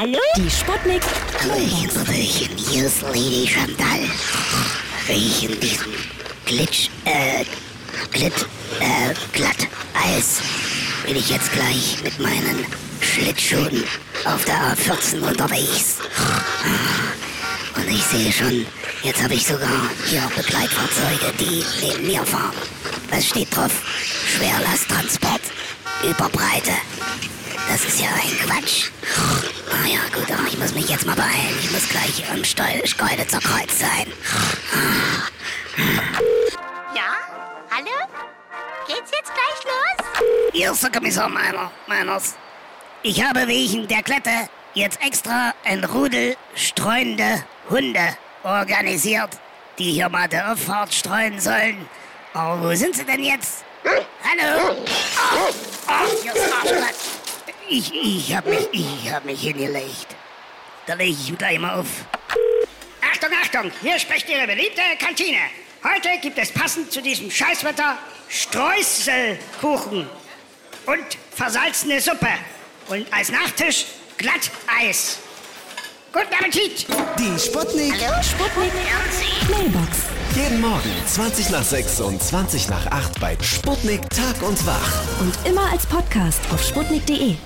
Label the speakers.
Speaker 1: Hallo?
Speaker 2: Die Sputnik.
Speaker 3: Hallöchen, Hallöchen, hier ist Lady Chantal. Riechen diesen Glitch, äh, Glit, äh, Glatteis. Bin ich jetzt gleich mit meinen Schlittschuhen auf der A14 unterwegs. Und ich sehe schon, jetzt habe ich sogar hier Begleitfahrzeuge, die neben mir fahren. Was steht drauf? Schwerlasttransport über Breite. Das ist ja ein Quatsch. Ah ja, gut, ich muss mich jetzt mal beeilen. Ich muss gleich am Steu Schkeuditzer Kreuz sein.
Speaker 1: Ja? Hallo? Geht's jetzt gleich los?
Speaker 3: Hier ist der Kommissar Meiner, Meiners. Ich habe wegen der Klette jetzt extra ein Rudel streunende Hunde organisiert, die hier mal der Auffahrt streuen sollen. Aber wo sind sie denn jetzt? Hallo? Oh, oh, hier ist Arschglatt. Ich, ich hab mich, ich hab mich hingelegt. Da lege ich gleich mal auf.
Speaker 4: Achtung, Achtung, hier spricht Ihre beliebte Kantine. Heute gibt es passend zu diesem Scheißwetter Streuselkuchen und versalzene Suppe. Und als Nachtisch Glatteis. Guten Appetit!
Speaker 5: Die Sputnik.
Speaker 2: Sputnik. Mailbox.
Speaker 5: Jeden Morgen 20 nach 6 und 20 nach 8 bei Sputnik Tag und Wach.
Speaker 2: Und immer als Podcast auf sputnik.de.